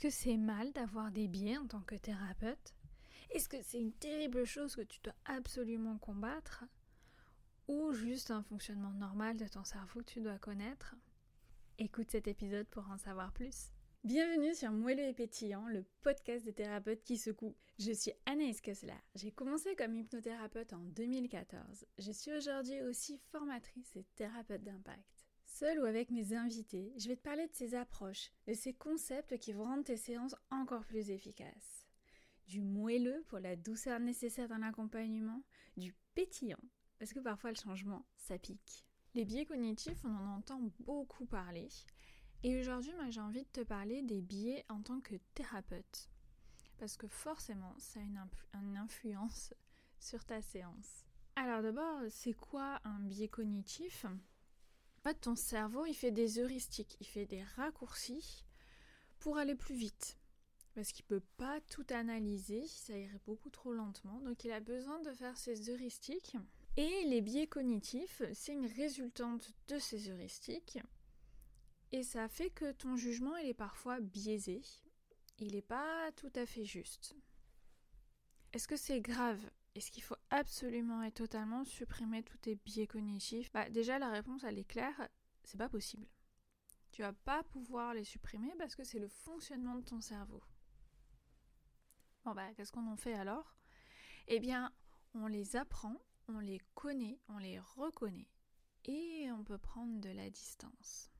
que c'est mal d'avoir des biais en tant que thérapeute? Est-ce que c'est une terrible chose que tu dois absolument combattre? Ou juste un fonctionnement normal de ton cerveau que tu dois connaître? Écoute cet épisode pour en savoir plus. Bienvenue sur Moelleux et Pétillant, le podcast des thérapeutes qui secouent. Je suis Anaïs Kessler. J'ai commencé comme hypnothérapeute en 2014. Je suis aujourd'hui aussi formatrice et thérapeute d'impact. Seul ou avec mes invités, je vais te parler de ces approches, de ces concepts qui vont rendre tes séances encore plus efficaces. Du moelleux pour la douceur nécessaire dans l'accompagnement, du pétillant, parce que parfois le changement, ça pique. Les biais cognitifs, on en entend beaucoup parler. Et aujourd'hui, moi j'ai envie de te parler des biais en tant que thérapeute. Parce que forcément, ça a une, une influence sur ta séance. Alors d'abord, c'est quoi un biais cognitif? En fait, ton cerveau, il fait des heuristiques, il fait des raccourcis pour aller plus vite. Parce qu'il ne peut pas tout analyser, ça irait beaucoup trop lentement. Donc il a besoin de faire ces heuristiques. Et les biais cognitifs, c'est une résultante de ces heuristiques. Et ça fait que ton jugement, il est parfois biaisé. Il n'est pas tout à fait juste. Est-ce que c'est grave est-ce qu'il faut absolument et totalement supprimer tous tes biais cognitifs? Bah déjà la réponse elle est claire, c'est pas possible. Tu vas pas pouvoir les supprimer parce que c'est le fonctionnement de ton cerveau. Bon bah qu'est-ce qu'on en fait alors? Eh bien, on les apprend, on les connaît, on les reconnaît et on peut prendre de la distance.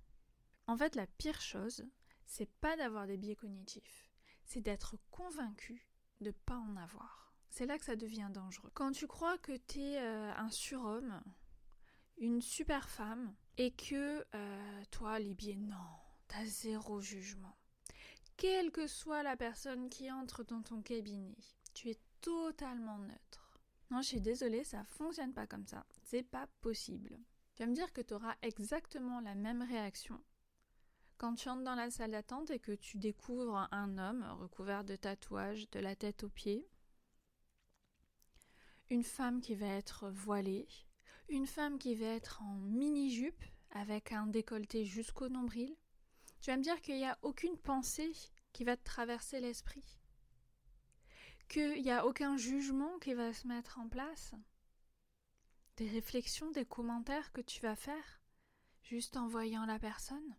En fait, la pire chose, c'est pas d'avoir des biais cognitifs, c'est d'être convaincu de pas en avoir. C'est là que ça devient dangereux. Quand tu crois que tu es euh, un surhomme, une super femme, et que euh, toi, biais, non, t'as zéro jugement. Quelle que soit la personne qui entre dans ton cabinet, tu es totalement neutre. Non, je suis désolée, ça fonctionne pas comme ça. C'est pas possible. Tu vas me dire que tu auras exactement la même réaction quand tu entres dans la salle d'attente et que tu découvres un homme recouvert de tatouages de la tête aux pieds, une femme qui va être voilée, une femme qui va être en mini-jupe avec un décolleté jusqu'au nombril. Tu vas me dire qu'il n'y a aucune pensée qui va te traverser l'esprit, qu'il n'y a aucun jugement qui va se mettre en place, des réflexions, des commentaires que tu vas faire juste en voyant la personne.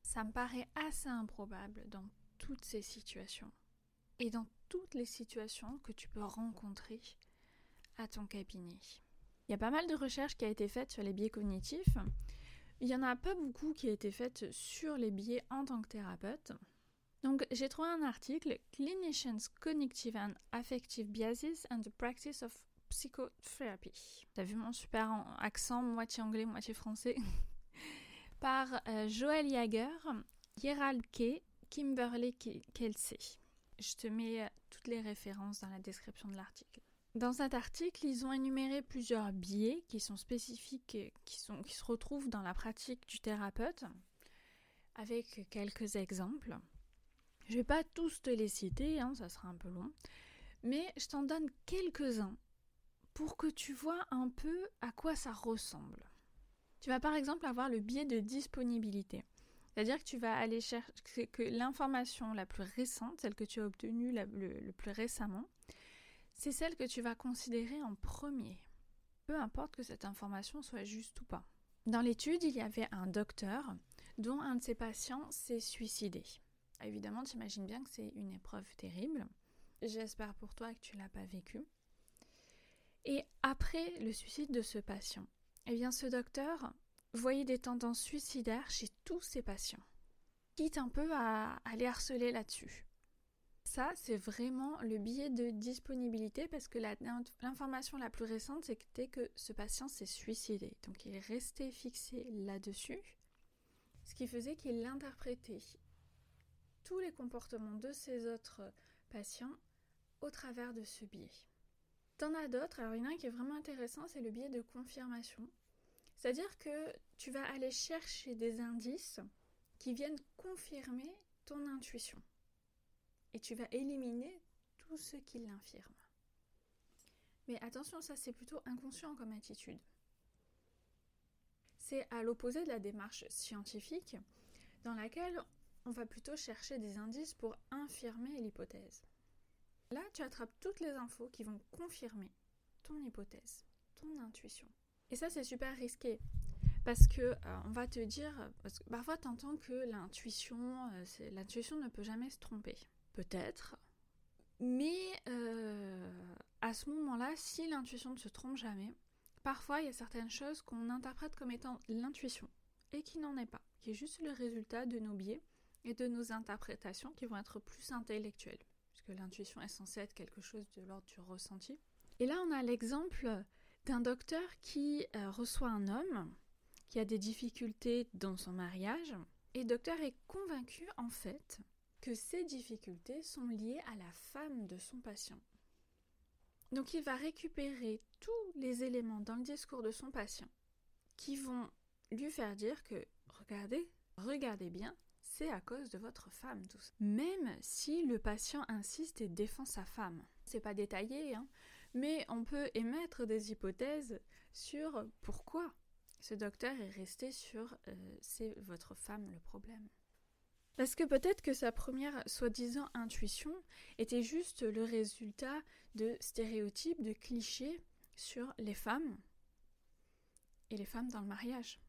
Ça me paraît assez improbable dans toutes ces situations et dans toutes les situations que tu peux rencontrer ton cabinet. Il y a pas mal de recherches qui a été faites sur les biais cognitifs. Il n'y en a pas beaucoup qui a été faites sur les biais en tant que thérapeute. Donc j'ai trouvé un article Clinicians Cognitive and Affective Biases and the Practice of Psychotherapy. T'as vu mon super accent moitié anglais, moitié français? Par euh, Joël Jager, Gerald Kay, Kimberly Kelsey. Je te mets euh, toutes les références dans la description de l'article. Dans cet article, ils ont énuméré plusieurs biais qui sont spécifiques, qui, qui se retrouvent dans la pratique du thérapeute, avec quelques exemples. Je ne vais pas tous te les citer, hein, ça sera un peu long, mais je t'en donne quelques-uns pour que tu vois un peu à quoi ça ressemble. Tu vas par exemple avoir le biais de disponibilité. C'est-à-dire que tu vas aller chercher que l'information la plus récente, celle que tu as obtenue le plus récemment, c'est celle que tu vas considérer en premier, peu importe que cette information soit juste ou pas. Dans l'étude, il y avait un docteur dont un de ses patients s'est suicidé. Évidemment, tu imagines bien que c'est une épreuve terrible. J'espère pour toi que tu l'as pas vécu. Et après le suicide de ce patient, eh bien ce docteur voyait des tendances suicidaires chez tous ses patients. Quitte un peu à, à les harceler là-dessus. Ça, c'est vraiment le biais de disponibilité parce que l'information la, plus récente, c'était que ce patient s'est suicidé. Donc il est resté fixé là-dessus, ce qui faisait qu'il interprétait tous les comportements de ses autres patients au travers de ce biais. T'en as d'autres, alors il y en a un qui est vraiment intéressant, c'est le biais de confirmation. C'est-à-dire que tu vas aller chercher des indices qui viennent confirmer ton intuition et tu vas éliminer tout ce qui l'infirme. Mais attention, ça c'est plutôt inconscient comme attitude. C'est à l'opposé de la démarche scientifique dans laquelle on va plutôt chercher des indices pour infirmer l'hypothèse. Là, tu attrapes toutes les infos qui vont confirmer ton hypothèse, ton intuition. Et ça, c'est super risqué. Parce que euh, on va te dire, parce que parfois tu entends que l'intuition, euh, l'intuition ne peut jamais se tromper. Peut-être. Mais euh, à ce moment-là, si l'intuition ne se trompe jamais, parfois il y a certaines choses qu'on interprète comme étant l'intuition et qui n'en est pas, qui est juste le résultat de nos biais et de nos interprétations qui vont être plus intellectuelles, puisque l'intuition est censée être quelque chose de l'ordre du ressenti. Et là, on a l'exemple d'un docteur qui euh, reçoit un homme qui a des difficultés dans son mariage, et le docteur est convaincu en fait que ces difficultés sont liées à la femme de son patient. Donc il va récupérer tous les éléments dans le discours de son patient qui vont lui faire dire que regardez, regardez bien, c'est à cause de votre femme tout ça. Même si le patient insiste et défend sa femme. C'est pas détaillé, hein, mais on peut émettre des hypothèses sur pourquoi ce docteur est resté sur euh, c'est votre femme le problème. Parce que peut-être que sa première soi-disant intuition était juste le résultat de stéréotypes, de clichés sur les femmes et les femmes dans le mariage.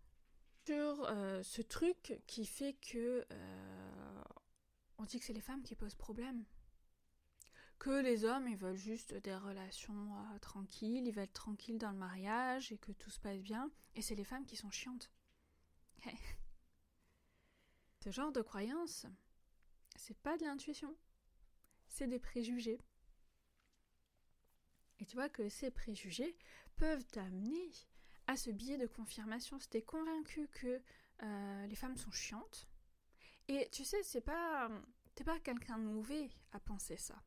Sur euh, ce truc qui fait que euh, on dit que c'est les femmes qui posent problème. Que les hommes, ils veulent juste des relations euh, tranquilles, ils veulent être tranquilles dans le mariage et que tout se passe bien. Et c'est les femmes qui sont chiantes. Ce genre de croyance, c'est pas de l'intuition, c'est des préjugés. Et tu vois que ces préjugés peuvent t'amener à ce biais de confirmation. Si t'es convaincu que euh, les femmes sont chiantes, et tu sais, c'est pas. T'es pas quelqu'un de mauvais à penser ça.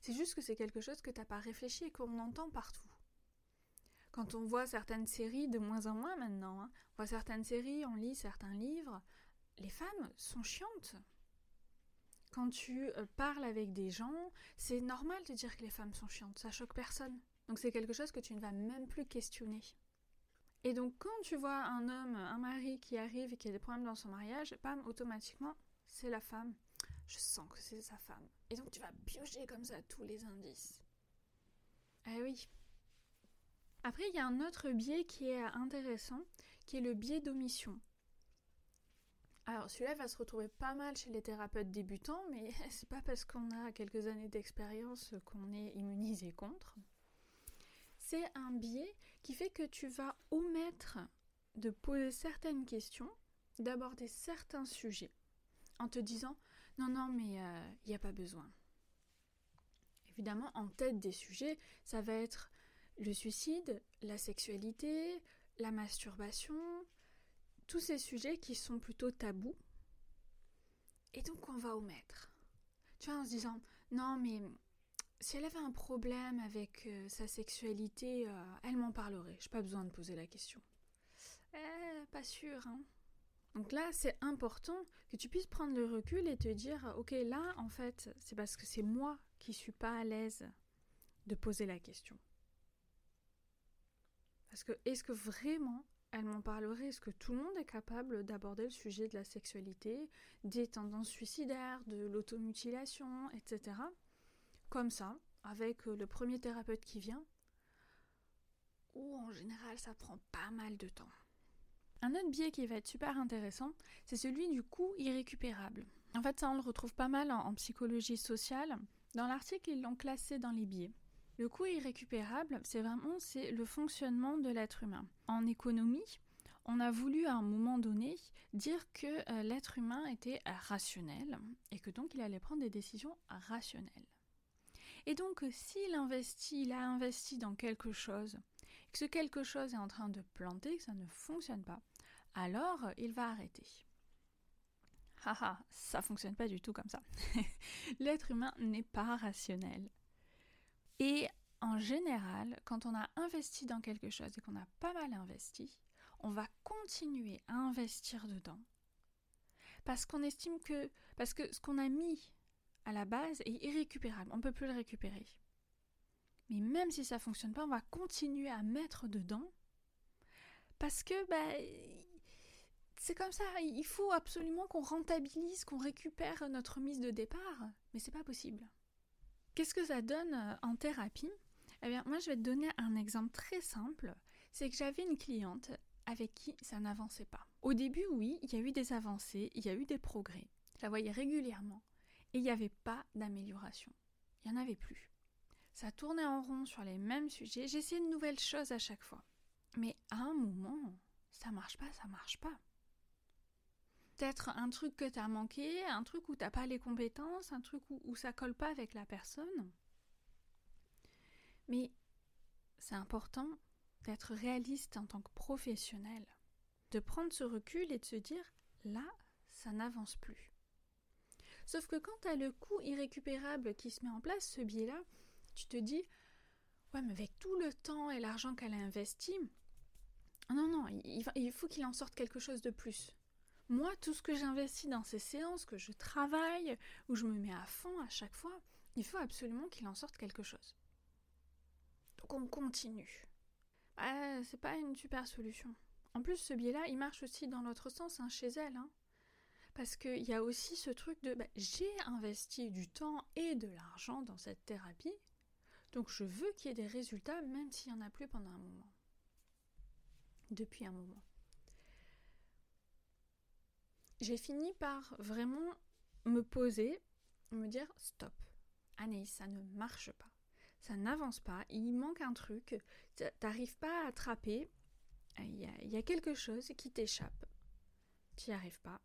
C'est juste que c'est quelque chose que t'as pas réfléchi et qu'on entend partout. Quand on voit certaines séries, de moins en moins maintenant, hein, on voit certaines séries, on lit certains livres, les femmes sont chiantes. Quand tu euh, parles avec des gens, c'est normal de dire que les femmes sont chiantes, ça choque personne. Donc c'est quelque chose que tu ne vas même plus questionner. Et donc quand tu vois un homme, un mari qui arrive et qui a des problèmes dans son mariage, bam, automatiquement, c'est la femme. Je sens que c'est sa femme. Et donc tu vas piocher comme ça tous les indices. Ah oui. Après, il y a un autre biais qui est intéressant, qui est le biais d'omission. Alors celui-là va se retrouver pas mal chez les thérapeutes débutants, mais c'est pas parce qu'on a quelques années d'expérience qu'on est immunisé contre. C'est un biais qui fait que tu vas omettre de poser certaines questions, d'aborder certains sujets, en te disant non non mais il euh, n'y a pas besoin. Évidemment, en tête des sujets, ça va être le suicide, la sexualité, la masturbation, tous ces sujets qui sont plutôt tabous. Et donc on va omettre. Tu vois, en se disant, non mais si elle avait un problème avec euh, sa sexualité, euh, elle m'en parlerait. J'ai pas besoin de poser la question. Eh, pas sûr, hein. Donc là, c'est important que tu puisses prendre le recul et te dire, ok, là, en fait, c'est parce que c'est moi qui suis pas à l'aise de poser la question. Parce que est-ce que vraiment elle m'en parlerait. Est-ce que tout le monde est capable d'aborder le sujet de la sexualité, des tendances suicidaires, de l'automutilation, etc. Comme ça, avec euh, le premier thérapeute qui vient, ou en général ça prend pas mal de temps. Un autre biais qui va être super intéressant, c'est celui du coût irrécupérable. En fait, ça on le retrouve pas mal en, en psychologie sociale. Dans l'article, ils l'ont classé dans les biais. Le coût irrécupérable, c'est vraiment c'est le fonctionnement de l'être humain. En économie, on a voulu à un moment donné dire que euh, l'être humain était rationnel et que donc il allait prendre des décisions rationnelles. Et donc s'il investit, il a investi dans quelque chose, et que ce quelque chose est en train de planter, que ça ne fonctionne pas, alors il va arrêter. Haha, ça fonctionne pas du tout comme ça. l'être humain n'est pas rationnel. Et en général, quand on a investi dans quelque chose et qu'on a pas mal investi, on va continuer à investir dedans. Parce qu'on estime que. Parce que ce qu'on a mis à la base est irrécupérable, on ne peut plus le récupérer. Mais même si ça ne fonctionne pas, on va continuer à mettre dedans. Parce que bah, c'est comme ça, il faut absolument qu'on rentabilise, qu'on récupère notre mise de départ, mais c'est pas possible. Qu'est-ce que ça donne euh, en thérapie? Eh bien, moi je vais te donner un exemple très simple, c'est que j'avais une cliente avec qui ça n'avançait pas. Au début, oui, il y a eu des avancées, il y a eu des progrès. Je la voyais régulièrement et il n'y avait pas d'amélioration. Il n'y en avait plus. Ça tournait en rond sur les mêmes sujets, j'essayais de nouvelles choses à chaque fois. Mais à un moment, ça marche pas, ça marche pas. Peut-être un truc que tu as manqué, un truc où t'as pas les compétences, un truc où, où ça colle pas avec la personne. Mais c'est important d'être réaliste en tant que professionnel, de prendre ce recul et de se dire là, ça n'avance plus. Sauf que quand tu as le coût irrécupérable qui se met en place, ce biais-là, tu te dis ouais, mais avec tout le temps et l'argent qu'elle a investi, non, non, il faut qu'il en sorte quelque chose de plus. Moi, tout ce que j'investis dans ces séances, que je travaille, où je me mets à fond à chaque fois, il faut absolument qu'il en sorte quelque chose. Donc on continue. Ah, c'est pas une super solution. En plus, ce biais-là, il marche aussi dans l'autre sens, hein, chez elle. Hein. Parce qu'il y a aussi ce truc de bah, j'ai investi du temps et de l'argent dans cette thérapie, donc je veux qu'il y ait des résultats, même s'il n'y en a plus pendant un moment. Depuis un moment. J'ai fini par vraiment me poser, me dire stop. Anaïs, ça ne marche pas ça n'avance pas, il manque un truc, t'arrives pas à attraper, il y, a, quelque chose qui t'échappe, tu n'y arrives pas.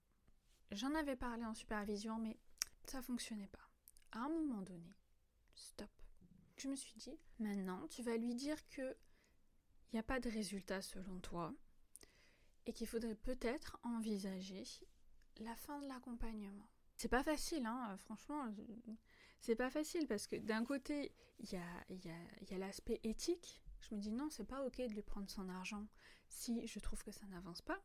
J'en avais parlé en supervision, mais ça fonctionnait pas. À un moment donné, stop. Je me suis dit, maintenant, tu vas lui dire que il n'y a pas de résultat selon toi et qu'il faudrait peut-être envisager la fin de l'accompagnement. C'est pas facile, hein, franchement c'est pas facile parce que d'un côté, il y a, l'aspect éthique. Je me dis non, c'est pas ok de lui prendre son argent si je trouve que ça n'avance pas.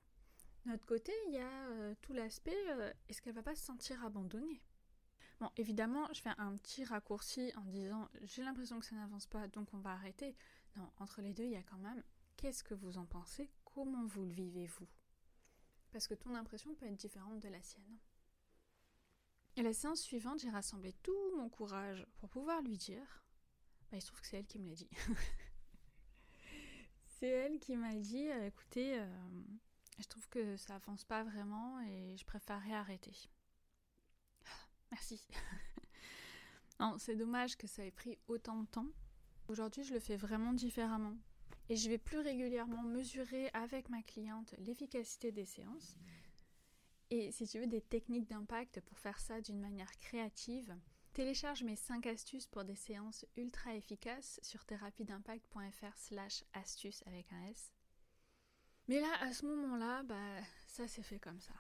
D'un autre côté, il y a euh, tout l'aspect euh, est-ce qu'elle va pas se sentir abandonnée? Bon, évidemment, je fais un petit raccourci en disant j'ai l'impression que ça n'avance pas, donc on va arrêter. Non, entre les deux, il y a quand même qu'est-ce que vous en pensez? Comment vous le vivez vous Parce que ton impression peut être différente de la sienne. Et la séance suivante, j'ai rassemblé tout mon courage pour pouvoir lui dire. Bah, il se trouve que c'est elle qui me l'a dit. c'est elle qui m'a dit euh, écoutez, euh, je trouve que ça avance pas vraiment et je préférerais arrêter. Merci. non, c'est dommage que ça ait pris autant de temps. Aujourd'hui, je le fais vraiment différemment. Et je vais plus régulièrement mesurer avec ma cliente l'efficacité des séances et si tu veux des techniques d'impact pour faire ça d'une manière créative, télécharge mes 5 astuces pour des séances ultra efficaces sur thérapie-d'impact.fr slash astuces avec un S. Mais là, à ce moment-là, bah, ça s'est fait comme ça.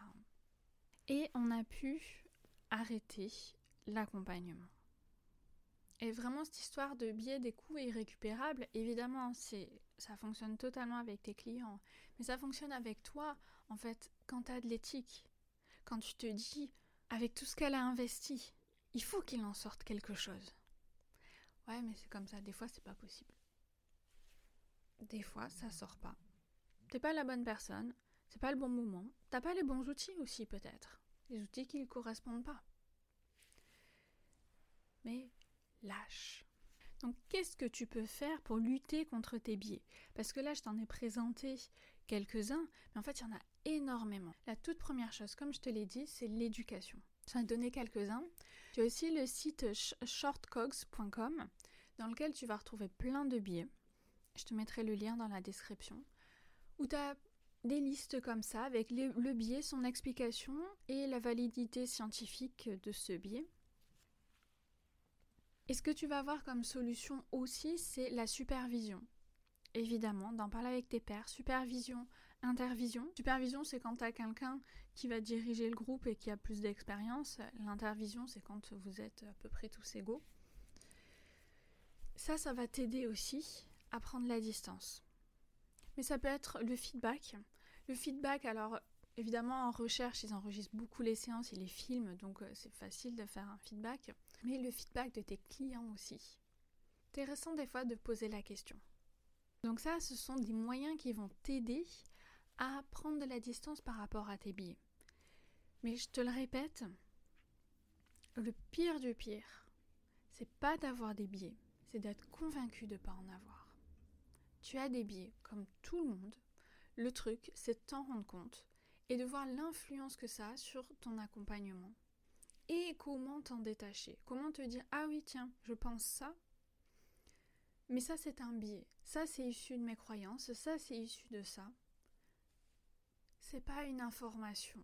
Et on a pu arrêter l'accompagnement. Et vraiment, cette histoire de biais des coûts irrécupérables, évidemment, c'est, ça fonctionne totalement avec tes clients. Mais ça fonctionne avec toi, en fait, quand tu as de l'éthique quand tu te dis, avec tout ce qu'elle a investi, il faut qu'il en sorte quelque chose. Ouais, mais c'est comme ça, des fois c'est pas possible. Des fois ça sort pas. T'es pas la bonne personne, c'est pas le bon moment, t'as pas les bons outils aussi peut-être. Les outils qui ne correspondent pas. Mais Donc qu'est-ce que tu peux faire pour lutter contre tes biais? Parce que là je t'en ai présenté quelques-uns, mais en fait il y en a énormément. La toute première chose, comme je te l'ai dit, c'est l'éducation. J'en ai donné quelques-uns. Tu as aussi le site shortcogs.com dans lequel tu vas retrouver plein de biais. Je te mettrai le lien dans la description. Où tu as des listes comme ça avec le biais, son explication et la validité scientifique de ce biais. Et ce que tu vas avoir comme solution aussi, c'est la supervision? Évidemment, d'en parler avec tes pairs, supervision Intervision. Supervision, c'est quand tu as quelqu'un qui va diriger le groupe et qui a plus d'expérience. L'intervision, c'est quand vous êtes à peu près tous égaux. Ça, ça va t'aider aussi à prendre la distance. Mais ça peut être le feedback. Le feedback, alors évidemment en recherche, ils enregistrent beaucoup les séances, ils les filment, donc euh, c'est facile de faire un feedback. Mais le feedback de tes clients aussi. Intéressant des fois de poser la question. Donc ça, ce sont des moyens qui vont t'aider à prendre de la distance par rapport à tes biais. Mais je te le répète, le pire du pire, c'est pas d'avoir des biais, c'est d'être convaincu de ne pas en avoir. Tu as des biais, comme tout le monde. Le truc, c'est de t'en rendre compte et de voir l'influence que ça a sur ton accompagnement. Et comment t'en détacher? Comment te dire Ah oui, tiens, je pense ça, mais ça c'est un biais. Ça c'est issu de mes croyances, ça c'est issu de ça. C'est pas une information.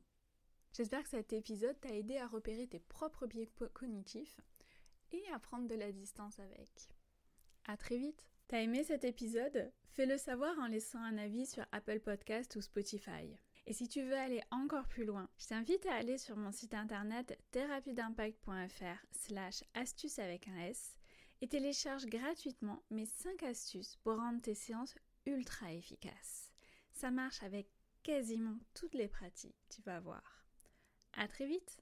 J'espère que cet épisode t'a aidé à repérer tes propres biais cognitifs et à prendre de la distance avec. À très vite. T'as aimé cet épisode? Fais-le savoir en laissant un avis sur Apple Podcast ou Spotify. Et si tu veux aller encore plus loin, je t'invite à aller sur mon site internet thérapie-d'impact.fr slash astuces avec un S et télécharge gratuitement mes 5 astuces pour rendre tes séances ultra efficaces. Ça marche avec quasiment toutes les pratiques, tu vas voir. À très vite